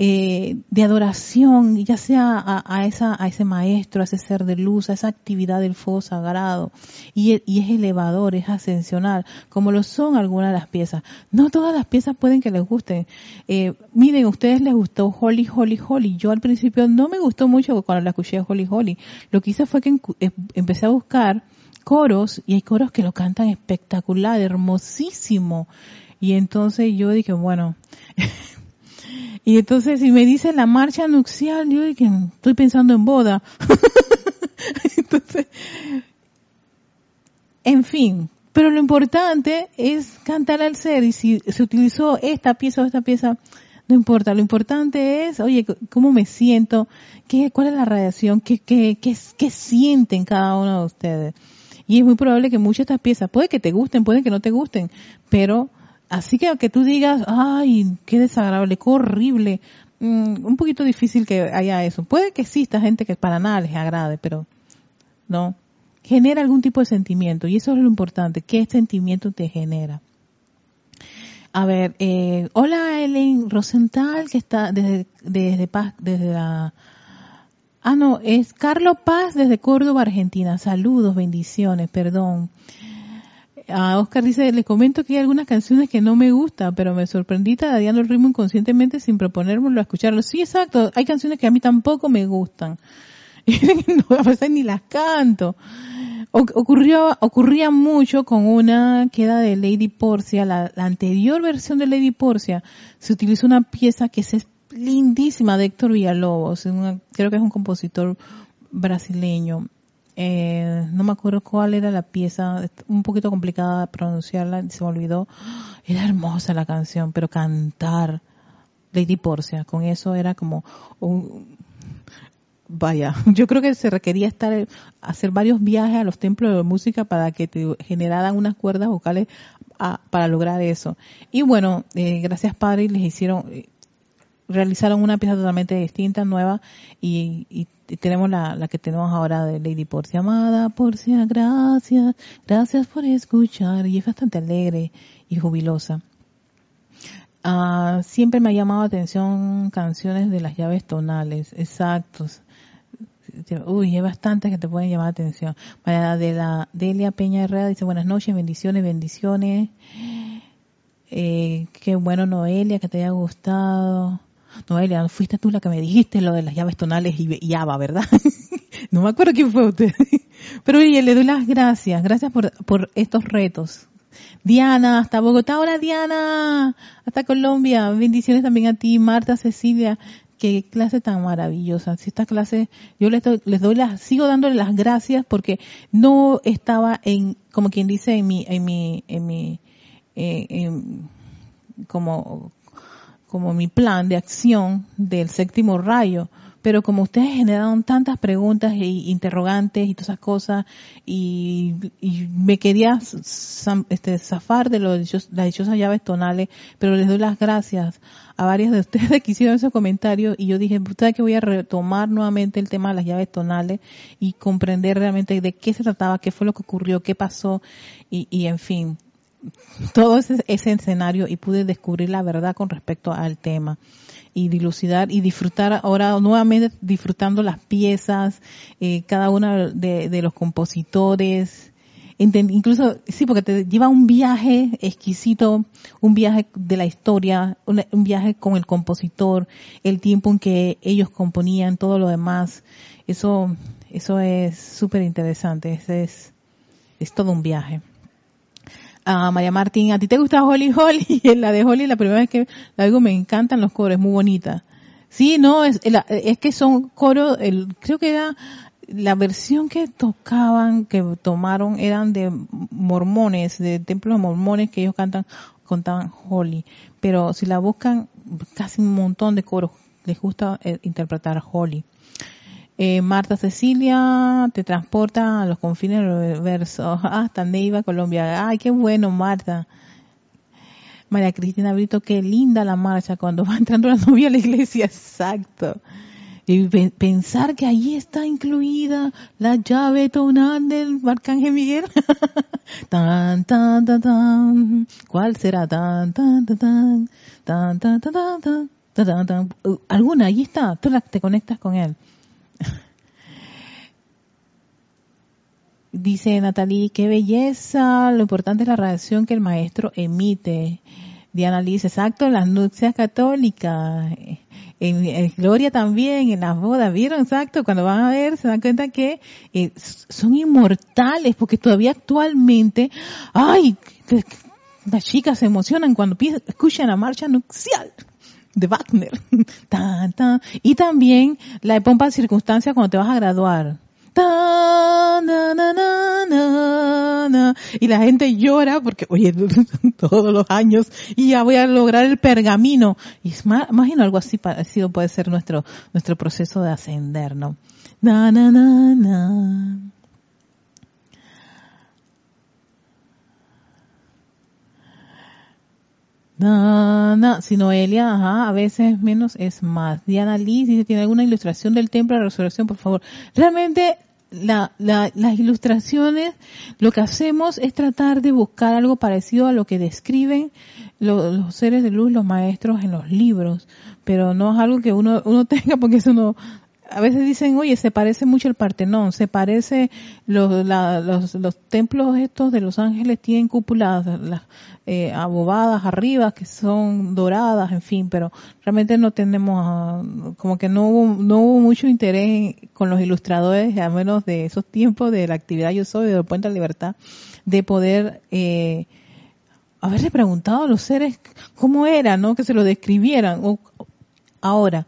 eh, de adoración, ya sea a, esa, a ese maestro, a ese ser de luz, a esa actividad del fuego sagrado. Y, y es elevador, es ascensional, como lo son algunas de las piezas. No todas las piezas pueden que les gusten. Eh, miren, a ustedes les gustó Holy, Holy, Holy. Yo al principio no me gustó mucho cuando la escuché Holy, Holy. Lo que hice fue que em, empecé a buscar coros y hay coros que lo cantan espectacular, hermosísimo. Y entonces yo dije, bueno, [LAUGHS] y entonces si me dice la marcha nupcial, yo dije, estoy pensando en boda. [LAUGHS] entonces, en fin, pero lo importante es cantar al ser y si se utilizó esta pieza o esta pieza, no importa, lo importante es, oye, cómo me siento, qué, cuál es la radiación, qué, qué, qué, qué sienten cada uno de ustedes. Y es muy probable que muchas de estas piezas, puede que te gusten, puede que no te gusten, pero así que que tú digas, ay, qué desagradable, qué horrible, mm, un poquito difícil que haya eso. Puede que exista gente que para nada les agrade, pero no. Genera algún tipo de sentimiento y eso es lo importante, qué sentimiento te genera. A ver, eh, hola Ellen Rosenthal, que está desde, desde, desde la Ah, no, es Carlos Paz desde Córdoba, Argentina. Saludos, bendiciones, perdón. A Oscar dice, le comento que hay algunas canciones que no me gustan, pero me sorprendí taradeando el ritmo inconscientemente sin proponérmelo a escucharlo. Sí, exacto, hay canciones que a mí tampoco me gustan. [LAUGHS] no, a veces ni las canto. Ocurrió, ocurría mucho con una que era de Lady Porcia, la, anterior versión de Lady Porcia, se utilizó una pieza que se lindísima de Héctor Villalobos, creo que es un compositor brasileño. Eh, no me acuerdo cuál era la pieza, un poquito complicada pronunciarla, se me olvidó. Era hermosa la canción, pero cantar Lady Porcia, con eso era como un, vaya, [LAUGHS] yo creo que se requería estar, hacer varios viajes a los templos de música para que te generaran unas cuerdas vocales para lograr eso. Y bueno, eh, gracias Padre, les hicieron, realizaron una pieza totalmente distinta, nueva, y, y tenemos la, la, que tenemos ahora de Lady Porcia, amada Porcia, gracias, gracias por escuchar, y es bastante alegre y jubilosa. Uh, siempre me ha llamado la atención canciones de las llaves tonales, exactos. Uy, hay bastantes que te pueden llamar la atención. María de la Delia Peña Herrera dice buenas noches, bendiciones, bendiciones. Eh, qué bueno Noelia, que te haya gustado. Noelia, fuiste tú la que me dijiste lo de las llaves tonales y, y ABBA, ¿verdad? [LAUGHS] no me acuerdo quién fue usted. [LAUGHS] Pero oye, le doy las gracias. Gracias por, por estos retos. Diana, hasta Bogotá. Hola Diana. Hasta Colombia. Bendiciones también a ti, Marta, Cecilia. Qué clase tan maravillosa. Si esta clase, yo les doy, les doy las, sigo dándole las gracias porque no estaba en, como quien dice, en mi, en mi, en mi, eh, en, como, como mi plan de acción del séptimo rayo. Pero como ustedes generaron tantas preguntas e interrogantes y todas esas cosas, y, me quería este, zafar de las dichosas llaves tonales, pero les doy las gracias a varios de ustedes [LAUGHS] que hicieron esos comentarios y yo dije, ¿usted que voy a retomar nuevamente el tema de las llaves tonales y comprender realmente de qué se trataba, qué fue lo que ocurrió, qué pasó y, y en fin, todo ese, ese, escenario y pude descubrir la verdad con respecto al tema y dilucidar y disfrutar ahora nuevamente disfrutando las piezas, eh, cada uno de, los compositores, incluso, sí, porque te lleva un viaje exquisito, un viaje de la historia, un, viaje con el compositor, el tiempo en que ellos componían, todo lo demás, eso, eso es súper interesante, es, es todo un viaje a María Martín, ¿a ti te gusta Holly Holly? [LAUGHS] la de Holly, la primera vez que la digo, me encantan los coros, muy bonita. Sí, no, es, es que son coros, el, creo que era la versión que tocaban, que tomaron, eran de mormones, de templos mormones que ellos cantan, contaban Holly. Pero si la buscan, casi un montón de coros les gusta eh, interpretar Holly. Eh, Marta Cecilia te transporta a los confines del universo, [LAUGHS] hasta Neiva, Colombia. Ay, qué bueno, Marta. María Cristina Brito, qué linda la marcha cuando [LAUGHS] va entrando la novia a la iglesia, exacto. Y pensar que ahí está incluida la llave tonal del Arcángel Miguel. [LAUGHS] tan, tan, tan, tan. ¿Cuál será? Tan, tan, tan, tan. Tan, tan, tan, tan, tan. tan, uh, alguna, ahí está. Tú te conectas con él. Dice Natalie, qué belleza, lo importante es la reacción que el maestro emite. Diana dice, exacto, en las nupcias católicas, en, Gloria también, en las bodas, ¿vieron? Exacto, cuando van a ver se dan cuenta que eh, son inmortales, porque todavía actualmente, ay, las chicas se emocionan cuando escuchan la marcha nupcial de Wagner. [LAUGHS] Y también la pompa de circunstancia cuando te vas a graduar. Y la gente llora porque, oye, [LAUGHS] todos los años y ya voy a lograr el pergamino. Y imagino algo así parecido puede ser nuestro, nuestro proceso de ascender, ¿no? Na, na, na, na. No, no, si Noelia, ajá, a veces menos es más. Diana Liz dice, ¿tiene alguna ilustración del templo de la resurrección, por favor? Realmente, la, la, las ilustraciones, lo que hacemos es tratar de buscar algo parecido a lo que describen los seres de luz, los maestros en los libros, pero no es algo que uno, uno [LAUGHS] tenga porque eso no, a veces dicen, oye, se parece mucho el Partenón, se parece los, los, los, templos estos de los ángeles tienen cúpulas las, eh, abobadas arriba que son doradas, en fin, pero realmente no tenemos, ah, como que no hubo, no hubo mucho interés con los ilustradores, al menos de esos tiempos de la actividad Yo Soy, de Puente de Libertad, de poder, eh, haberle preguntado a los seres cómo era, ¿no? Que se lo describieran. O, ahora,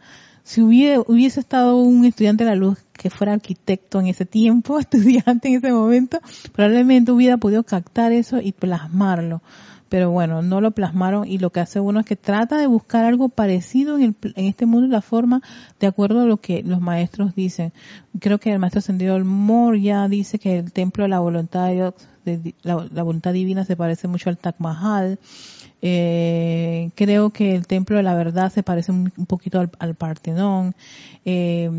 si hubiera, hubiese estado un estudiante de la luz que fuera arquitecto en ese tiempo, [LAUGHS] estudiante en ese momento, probablemente hubiera podido captar eso y plasmarlo. Pero bueno, no lo plasmaron y lo que hace uno es que trata de buscar algo parecido en, el, en este mundo la forma de acuerdo a lo que los maestros dicen. Creo que el maestro ascendido el ya dice que el templo de la voluntad de, la, voluntad divina se parece mucho al Taj Mahal Eh, creo que el templo de la verdad se parece un, poquito al, Partenón. Eh,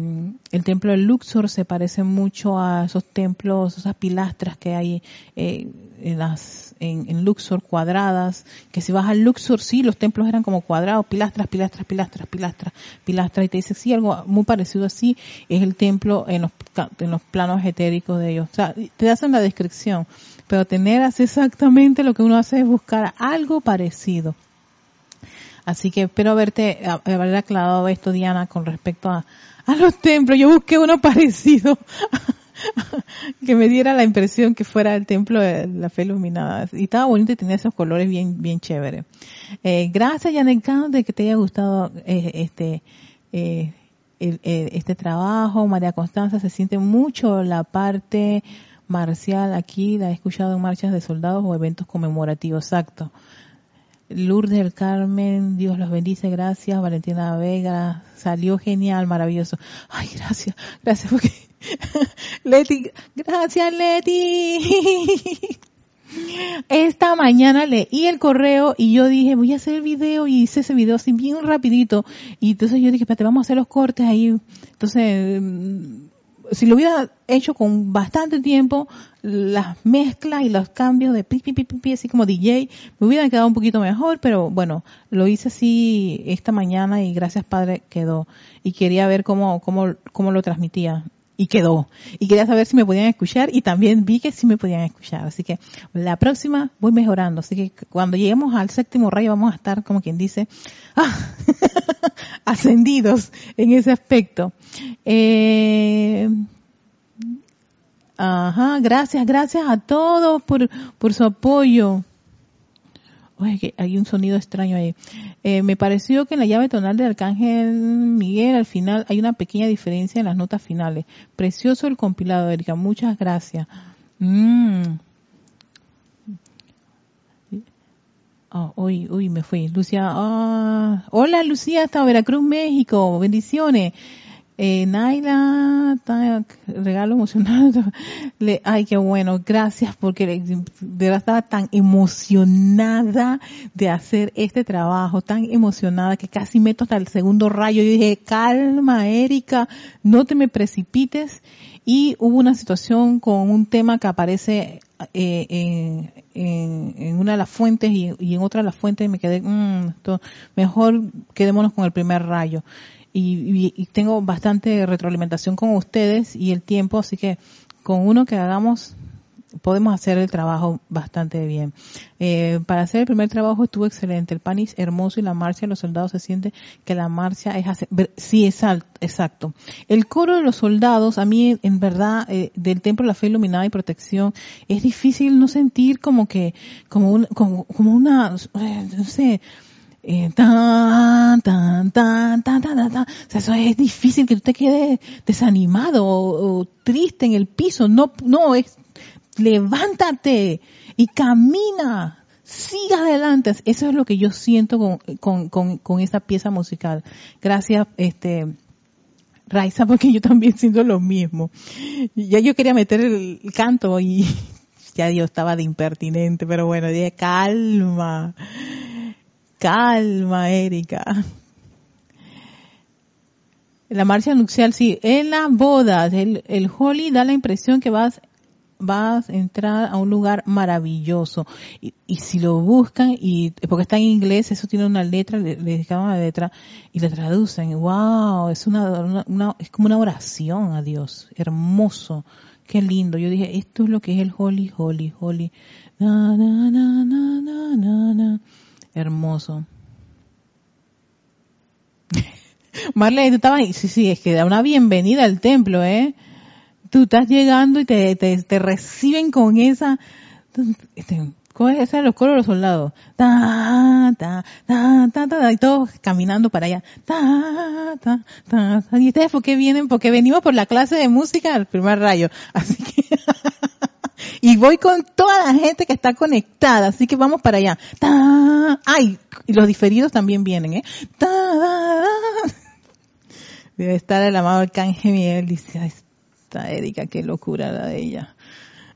el templo de Luxor se parece mucho a esos templos, esas pilastras que hay eh, en las en, Luxor cuadradas. Que si vas al Luxor, sí, los templos eran como cuadrados, pilastras, pilastras, pilastras, pilastras, pilastras. Y te dice, sí, algo muy parecido así es el templo en los, en los planos etéricos de ellos. O sea, te hacen la descripción pero tener así exactamente lo que uno hace es buscar algo parecido. Así que espero haberte, haber aclarado esto, Diana, con respecto a, a los templos. Yo busqué uno [LAUGHS] parecido [LAUGHS] que me diera la impresión que fuera el templo de la fe iluminada. Y estaba bonito y tenía esos colores bien, bien chéveres. Eh, gracias, Janet de que te haya gustado eh, este, eh, este trabajo. María Constanza se siente mucho la parte marcial aquí la he escuchado en marchas de soldados o eventos conmemorativos, exacto. Lourdes del Carmen, Dios los bendice, gracias. Valentina Vega, salió genial, maravilloso. Ay, gracias, gracias porque... [LAUGHS] Leti, gracias Leti. Esta mañana leí el correo y yo dije, voy a hacer el video y hice ese video así bien rapidito. Y entonces yo dije, espérate, vamos a hacer los cortes ahí. Entonces, si lo hubiera hecho con bastante tiempo, las mezclas y los cambios de pi, pi, pi, pi, así como DJ, me hubieran quedado un poquito mejor, pero bueno, lo hice así esta mañana y gracias Padre quedó. Y quería ver cómo, cómo, cómo lo transmitía y quedó. Y quería saber si me podían escuchar y también vi que sí me podían escuchar. Así que la próxima voy mejorando. Así que cuando lleguemos al séptimo rayo vamos a estar, como quien dice, [LAUGHS] ah, ascendidos en ese aspecto. Eh, ajá, gracias, gracias a todos por, por su apoyo. Oye, que hay un sonido extraño ahí. Eh, me pareció que en la llave tonal del Arcángel Miguel al final hay una pequeña diferencia en las notas finales. Precioso el compilado, Erika. Muchas gracias. Mm. Oh, uy, uy, me fui. Lucia, ah, hola Lucía, hasta Veracruz, México. Bendiciones. Eh, Naila, regalo emocional. [LAUGHS] Le, ay, qué bueno, gracias porque de verdad estaba tan emocionada de hacer este trabajo, tan emocionada que casi meto hasta el segundo rayo. Yo dije, calma, Erika, no te me precipites. Y hubo una situación con un tema que aparece eh, en, una de las fuentes y, en otra de las fuentes me quedé, mm, mejor quedémonos con el primer rayo y, tengo bastante retroalimentación con ustedes y el tiempo, así que con uno que hagamos podemos hacer el trabajo bastante bien. Eh, para hacer el primer trabajo estuvo excelente. El panis hermoso y la marcha los soldados se siente que la marcha es hacer, sí, exacto. El coro de los soldados, a mí en verdad, eh, del templo de la fe iluminada y protección, es difícil no sentir como que, como, un, como, como una, eh, no sé, eh, tan, tan, tan, tan, tan, tan, eso es difícil que te quedes desanimado o, triste en el piso. No, no, es, levántate y camina. Siga adelante. Eso es lo que yo siento con, con, con, con esa pieza musical. Gracias, este, Raiza, porque yo también siento lo mismo. Ya yo quería meter el canto y [LAUGHS] ya yo estaba de impertinente, pero bueno, dije, calma Calma, Erika. La marcha nupcial, sí. En las bodas, el, el Holy da la impresión que vas, vas a entrar a un lugar maravilloso. Y, y si lo buscan, y porque está en inglés, eso tiene una letra, le, una letra, y le traducen. Wow, es una, una, es como una oración a Dios. Hermoso. Qué lindo. Yo dije, esto es lo que es el Holy, Holy, Holy. Na, na, na, na, na, na. Hermoso. [LAUGHS] Marlene, tú estabas. Sí, sí, es que da una bienvenida al templo, ¿eh? Tú estás llegando y te, te, reciben con esa... Este, ¿Cómo es esa de los coros de los soldados? Ta, ta, ta, ta, ta, y todos caminando para allá. Ta, ta, ta, ¿Y ustedes por qué vienen? Porque venimos por la clase de música al primer rayo. Así que... [LAUGHS] y voy con toda la gente que está conectada, así que vamos para allá. Ay, y los diferidos también vienen, ¿eh? Debe estar el amado Arcángel Miguel, dice, esta Erika, qué locura la de ella.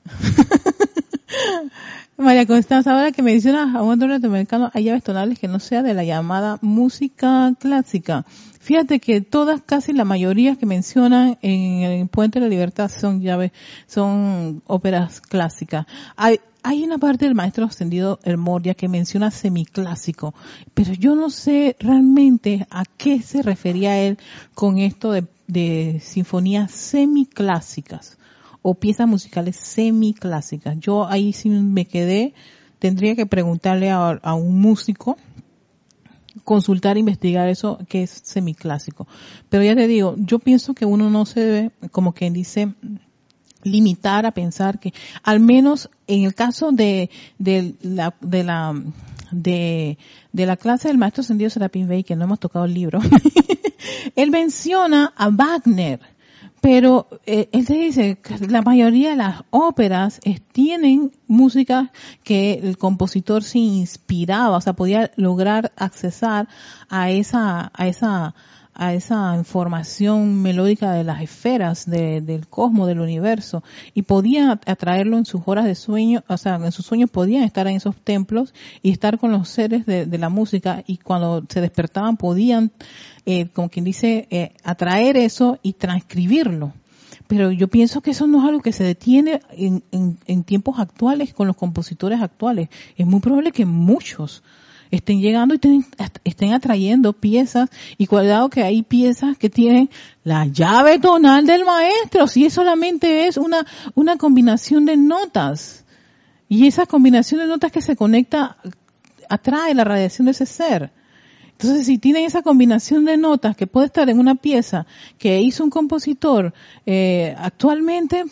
[LAUGHS] María Constanza, ahora que mencionas a un norteamericano, hay llaves tonales que no sea de la llamada música clásica. Fíjate que todas, casi la mayoría que mencionan en el Puente de la Libertad son llaves, son óperas clásicas. Hay, hay una parte del maestro ascendido El Moria que menciona semiclásico, pero yo no sé realmente a qué se refería él con esto de, de sinfonías semiclásicas o piezas musicales semiclásicas. Yo ahí sí me quedé, tendría que preguntarle a, un músico, consultar, investigar eso que es semiclásico. Pero ya te digo, yo pienso que uno no se debe, como quien dice, limitar a pensar que, al menos en el caso de, de la, de la, de, la clase del maestro Sendido Serapín Bey, que no hemos tocado el libro, [LAUGHS] él menciona a Wagner pero eh, él te dice que la mayoría de las óperas tienen música que el compositor se inspiraba, o sea, podía lograr accesar a esa, a esa, a esa información melódica de las esferas del cosmos, del universo, y podía atraerlo en sus horas de sueño, o sea, en sus sueños podían estar en esos templos y estar con los seres de, la música, y cuando se despertaban podían, eh, como quien dice, eh, atraer eso y transcribirlo. Pero yo pienso que eso no es algo que se detiene en, en tiempos actuales con los compositores actuales. Es muy probable que muchos estén llegando y estén, atrayendo piezas y cuidado que hay piezas que tienen la llave tonal del maestro, si solamente es una, una combinación de notas. Y esa combinación de notas que se conecta atrae la radiación de ese ser. Entonces, si tienen esa combinación de notas que puede estar en una pieza que hizo un compositor eh, actualmente,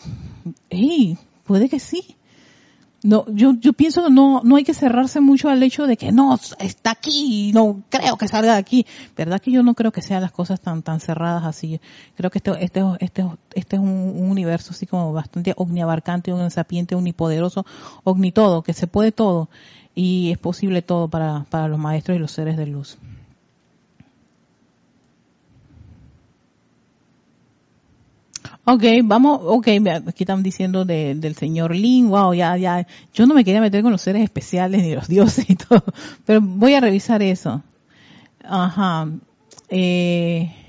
puede que sí no, yo, yo pienso que no, no hay que cerrarse mucho al hecho de que no, está aquí, no creo que salga de aquí. Verdad que yo no creo que sean las cosas tan, tan cerradas así. Creo que este, este, este, este es un, universo así como bastante omniabarcante, un sapiente, unipoderoso, todo, que se puede todo y es posible todo para, para los maestros y los seres de luz. Ok, vamos, ok, aquí están diciendo del señor Lin, wow, ya, ya, yo no me quería meter con los seres especiales ni los dioses y todo, pero voy a revisar eso. Ajá. Eh,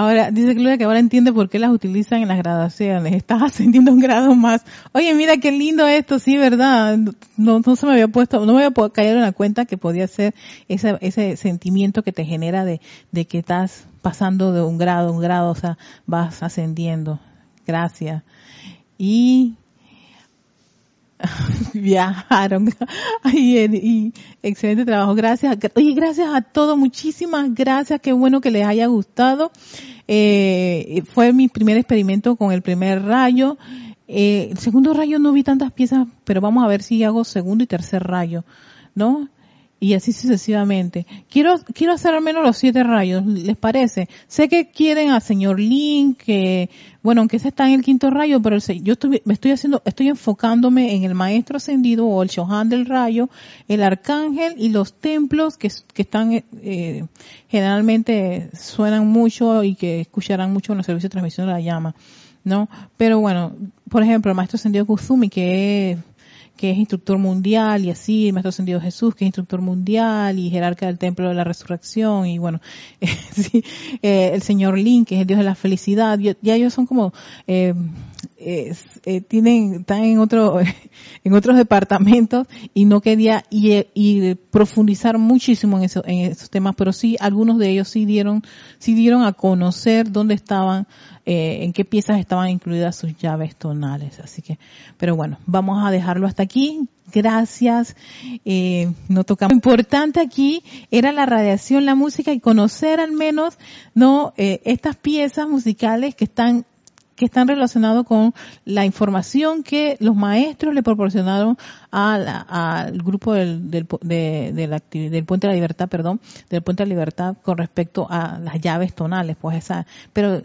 Ahora, dice Claudia que ahora entiende por qué las utilizan en las graduaciones. Estás [LAUGHS] ascendiendo un grado más. Oye, mira qué lindo esto, sí, verdad. No, no se me había puesto, no me había caído en la cuenta que podía ser ese, ese sentimiento que te genera de, de que estás pasando de un grado a un grado, o sea, vas ascendiendo. Gracias. Y [LAUGHS] viajaron. [LAUGHS] y, excelente trabajo. Gracias. Oye, gracias a todos. Muchísimas gracias. Qué bueno que les haya gustado. Eh, fue mi primer experimento con el primer rayo. Eh, el segundo rayo no vi tantas piezas, pero vamos a ver si hago segundo y tercer rayo, ¿no? Y así sucesivamente. Quiero, quiero hacer al menos los siete rayos, ¿les parece? Sé que quieren al señor Link, que, bueno, aunque ese está en el quinto rayo, pero yo estoy, me estoy haciendo, estoy enfocándome en el maestro ascendido o el Shohan del rayo, el arcángel y los templos que, que están, eh, generalmente suenan mucho y que escucharán mucho en los servicios de transmisión de la llama. ¿no? Pero bueno, por ejemplo, el maestro ascendido Kuzumi, que es que es instructor mundial y así, el Maestro Ascendido Jesús, que es instructor mundial y jerarca del Templo de la Resurrección y bueno, [LAUGHS] eh, el Señor Lin, que es el Dios de la felicidad, ya ellos son como, eh, eh, tienen, están en otro, [LAUGHS] en otros departamentos y no quería y, profundizar muchísimo en, en esos temas, pero sí, algunos de ellos sí dieron, sí dieron a conocer dónde estaban eh, en qué piezas estaban incluidas sus llaves tonales. Así que, pero bueno, vamos a dejarlo hasta aquí. Gracias. Eh, no tocamos. Lo importante aquí era la radiación, la música y conocer al menos, no, eh, estas piezas musicales que están que están relacionados con la información que los maestros le proporcionaron al grupo del, del, de, del Puente de la Libertad, perdón, del Puente de la Libertad con respecto a las llaves tonales, pues esa, pero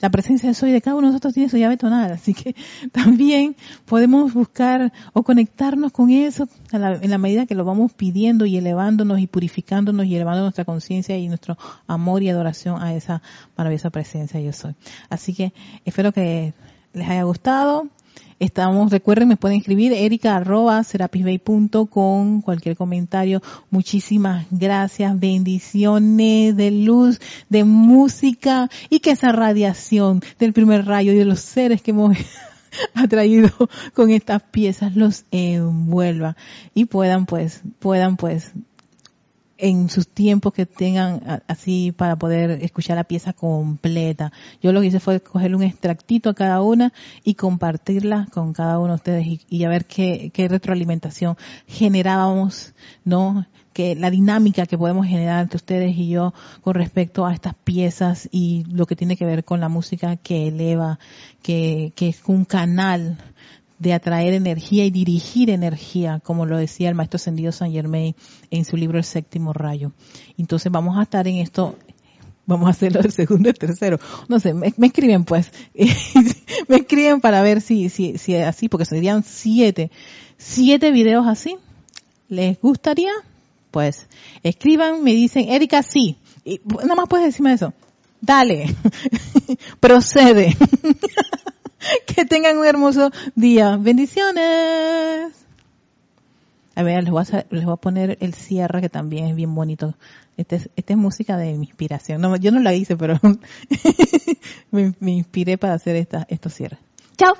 la presencia de soy de cada uno de nosotros tiene su llave tonal, así que [LAUGHS] también podemos buscar o conectarnos con eso en la medida que lo vamos pidiendo y elevándonos y purificándonos y elevando nuestra conciencia y nuestro amor y adoración a esa maravillosa presencia yo soy. Así que espero que les haya gustado. Estamos, recuerden, me pueden escribir erica arroba serapisbay.com, cualquier comentario. Muchísimas gracias, bendiciones de luz, de música y que esa radiación del primer rayo y de los seres que hemos [LAUGHS] atraído con estas piezas los envuelva y puedan pues, puedan pues en sus tiempos que tengan así para poder escuchar la pieza completa. Yo lo que hice fue coger un extractito a cada una y compartirla con cada uno de ustedes y, a ver qué, qué retroalimentación generábamos, ¿no? Que la dinámica que podemos generar entre ustedes y yo con respecto a estas piezas y lo que tiene que ver con la música que eleva, que, que es un canal de atraer energía y dirigir energía, como lo decía el maestro ascendido San Germain en su libro El séptimo rayo. Entonces vamos a estar en esto, vamos a hacerlo del segundo y tercero. No sé, me, escriben pues, [LAUGHS] me escriben para ver si, si, si es así, porque serían siete, siete videos así. ¿Les gustaría? Pues escriban, me dicen, Erika, sí. Nada más puedes decirme eso. Dale, [LAUGHS] procede. [LAUGHS] [LAUGHS] que tengan un hermoso día. Bendiciones. A ver, les voy a, les voy a poner el cierre que también es bien bonito. Este esta es, este es, música de mi inspiración. No, yo no la hice, pero [LAUGHS] me, me, inspiré para hacer esta, estos cierres. Chao.